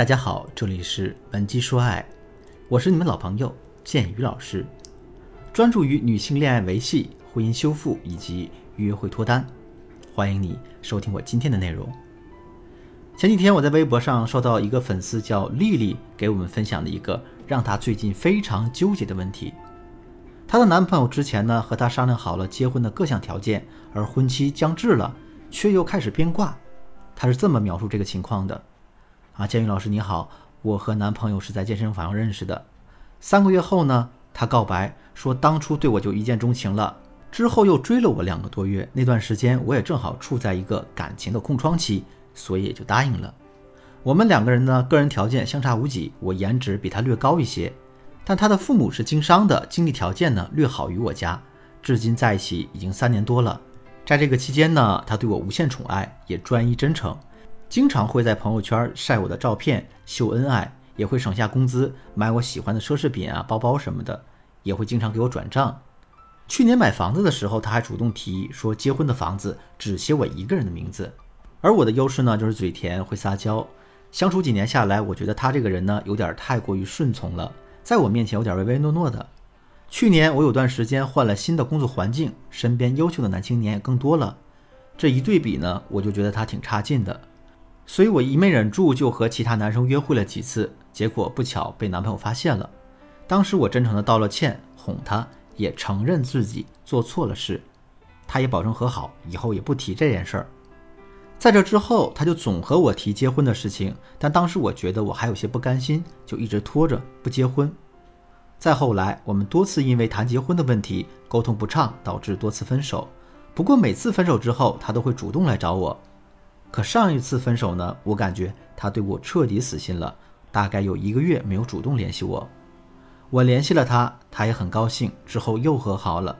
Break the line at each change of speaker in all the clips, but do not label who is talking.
大家好，这里是文姬说爱，我是你们老朋友建宇老师，专注于女性恋爱维系、婚姻修复以及约会脱单。欢迎你收听我今天的内容。前几天我在微博上收到一个粉丝叫丽丽给我们分享的一个让她最近非常纠结的问题。她的男朋友之前呢和她商量好了结婚的各项条件，而婚期将至了，却又开始变卦。她是这么描述这个情况的：啊，建宇老师你好，我和男朋友是在健身房认识的，三个月后呢，他告白说当初对我就一见钟情了，之后又追了我两个多月，那段时间我也正好处在一个感情的空窗期，所以也就答应了。我们两个人呢，个人条件相差无几，我颜值比他略高一些。但他的父母是经商的，经济条件呢略好于我家，至今在一起已经三年多了。在这个期间呢，他对我无限宠爱，也专一真诚，经常会在朋友圈晒我的照片秀恩爱，也会省下工资买我喜欢的奢侈品啊、包包什么的，也会经常给我转账。去年买房子的时候，他还主动提议说，结婚的房子只写我一个人的名字。而我的优势呢，就是嘴甜，会撒娇。相处几年下来，我觉得他这个人呢，有点太过于顺从了。在我面前有点唯唯诺诺的。去年我有段时间换了新的工作环境，身边优秀的男青年也更多了。这一对比呢，我就觉得他挺差劲的。所以我一没忍住，就和其他男生约会了几次，结果不巧被男朋友发现了。当时我真诚的道了歉，哄他，也承认自己做错了事，他也保证和好，以后也不提这件事儿。在这之后，他就总和我提结婚的事情，但当时我觉得我还有些不甘心，就一直拖着不结婚。再后来，我们多次因为谈结婚的问题沟通不畅，导致多次分手。不过每次分手之后，他都会主动来找我。可上一次分手呢，我感觉他对我彻底死心了，大概有一个月没有主动联系我。我联系了他，他也很高兴，之后又和好了。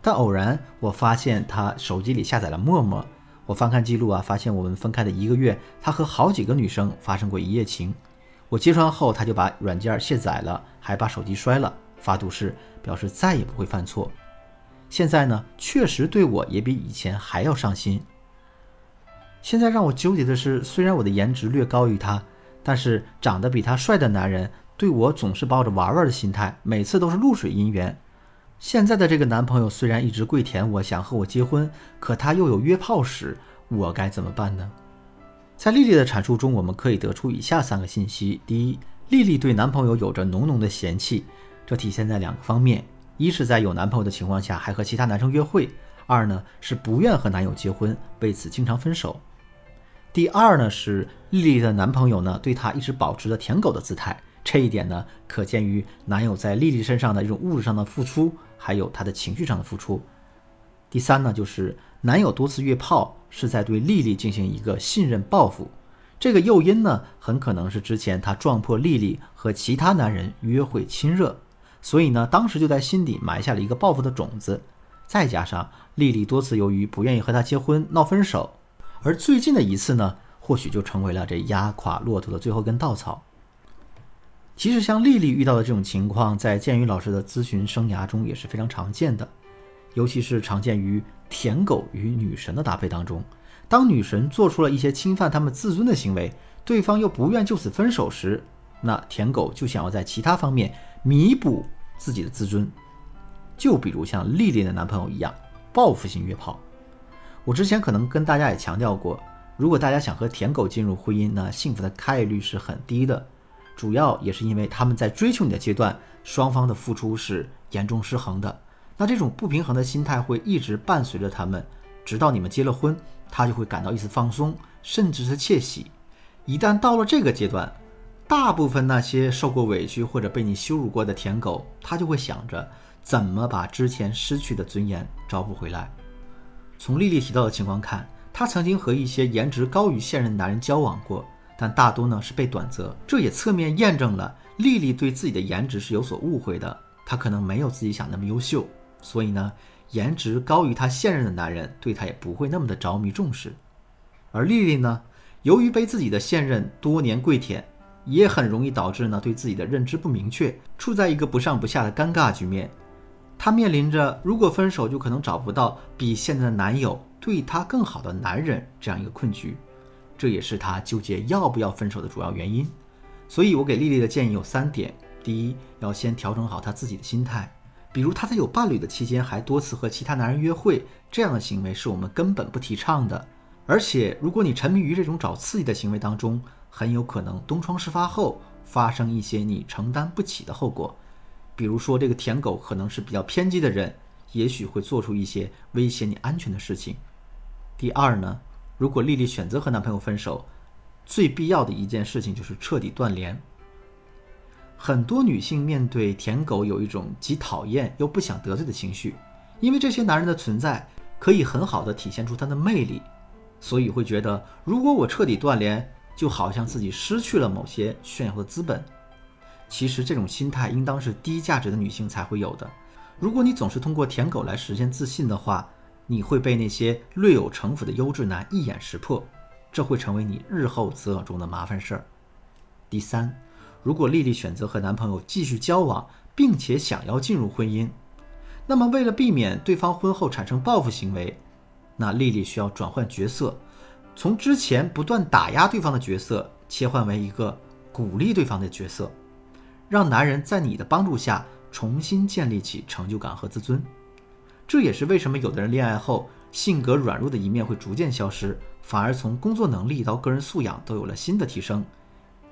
但偶然我发现他手机里下载了陌陌。我翻看记录啊，发现我们分开的一个月，他和好几个女生发生过一夜情。我揭穿后，他就把软件卸载了，还把手机摔了，发毒誓表示再也不会犯错。现在呢，确实对我也比以前还要上心。现在让我纠结的是，虽然我的颜值略高于他，但是长得比他帅的男人对我总是抱着玩玩的心态，每次都是露水姻缘。现在的这个男朋友虽然一直跪舔我，想和我结婚，可他又有约炮史，我该怎么办呢？在丽丽的阐述中，我们可以得出以下三个信息：第一，丽丽对男朋友有着浓浓的嫌弃，这体现在两个方面：一是在有男朋友的情况下还和其他男生约会；二呢是不愿和男友结婚，为此经常分手。第二呢是丽丽的男朋友呢对她一直保持着舔狗的姿态。这一点呢，可见于男友在丽丽身上的一种物质上的付出，还有他的情绪上的付出。第三呢，就是男友多次约炮是在对丽丽进行一个信任报复。这个诱因呢，很可能是之前他撞破丽丽和其他男人约会亲热，所以呢，当时就在心底埋下了一个报复的种子。再加上丽丽多次由于不愿意和他结婚闹分手，而最近的一次呢，或许就成为了这压垮骆驼的最后一根稻草。其实像丽丽遇到的这种情况，在建宇老师的咨询生涯中也是非常常见的，尤其是常见于舔狗与女神的搭配当中。当女神做出了一些侵犯他们自尊的行为，对方又不愿就此分手时，那舔狗就想要在其他方面弥补自己的自尊。就比如像丽丽的男朋友一样，报复性约炮。我之前可能跟大家也强调过，如果大家想和舔狗进入婚姻，呢幸福的概率是很低的。主要也是因为他们在追求你的阶段，双方的付出是严重失衡的。那这种不平衡的心态会一直伴随着他们，直到你们结了婚，他就会感到一丝放松，甚至是窃喜。一旦到了这个阶段，大部分那些受过委屈或者被你羞辱过的舔狗，他就会想着怎么把之前失去的尊严找补回来。从丽丽提到的情况看，她曾经和一些颜值高于现任男人交往过。但大多呢是被短择，这也侧面验证了丽丽对自己的颜值是有所误会的。她可能没有自己想那么优秀，所以呢，颜值高于她现任的男人对她也不会那么的着迷重视。而丽丽呢，由于被自己的现任多年跪舔，也很容易导致呢对自己的认知不明确，处在一个不上不下的尴尬局面。她面临着如果分手就可能找不到比现在的男友对她更好的男人这样一个困局。这也是她纠结要不要分手的主要原因。所以我给丽丽的建议有三点：第一，要先调整好她自己的心态，比如她在有伴侣的期间还多次和其他男人约会，这样的行为是我们根本不提倡的。而且，如果你沉迷于这种找刺激的行为当中，很有可能东窗事发后发生一些你承担不起的后果。比如说，这个舔狗可能是比较偏激的人，也许会做出一些威胁你安全的事情。第二呢，如果丽丽选择和男朋友分手，最必要的一件事情就是彻底断联。很多女性面对舔狗有一种既讨厌又不想得罪的情绪，因为这些男人的存在可以很好的体现出他的魅力。所以会觉得，如果我彻底断联，就好像自己失去了某些炫耀的资本。其实这种心态应当是低价值的女性才会有的。如果你总是通过舔狗来实现自信的话，你会被那些略有城府的优质男一眼识破，这会成为你日后择偶中的麻烦事儿。第三，如果丽丽选择和男朋友继续交往，并且想要进入婚姻，那么为了避免对方婚后产生报复行为。那丽丽需要转换角色，从之前不断打压对方的角色，切换为一个鼓励对方的角色，让男人在你的帮助下重新建立起成就感和自尊。这也是为什么有的人恋爱后性格软弱的一面会逐渐消失，反而从工作能力到个人素养都有了新的提升。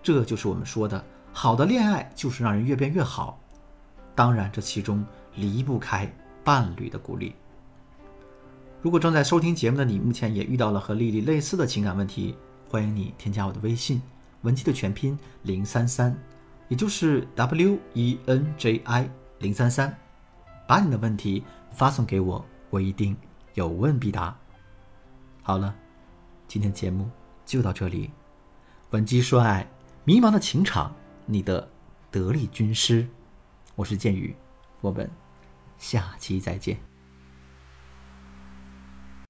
这就是我们说的好的恋爱，就是让人越变越好。当然，这其中离不开伴侣的鼓励。如果正在收听节目的你，目前也遇到了和丽丽类似的情感问题，欢迎你添加我的微信“文姬”的全拼零三三，也就是 W E N J I 零三三，把你的问题发送给我，我一定有问必答。好了，今天节目就到这里，文姬说爱，迷茫的情场，你的得力军师，我是剑宇，我们下期再见。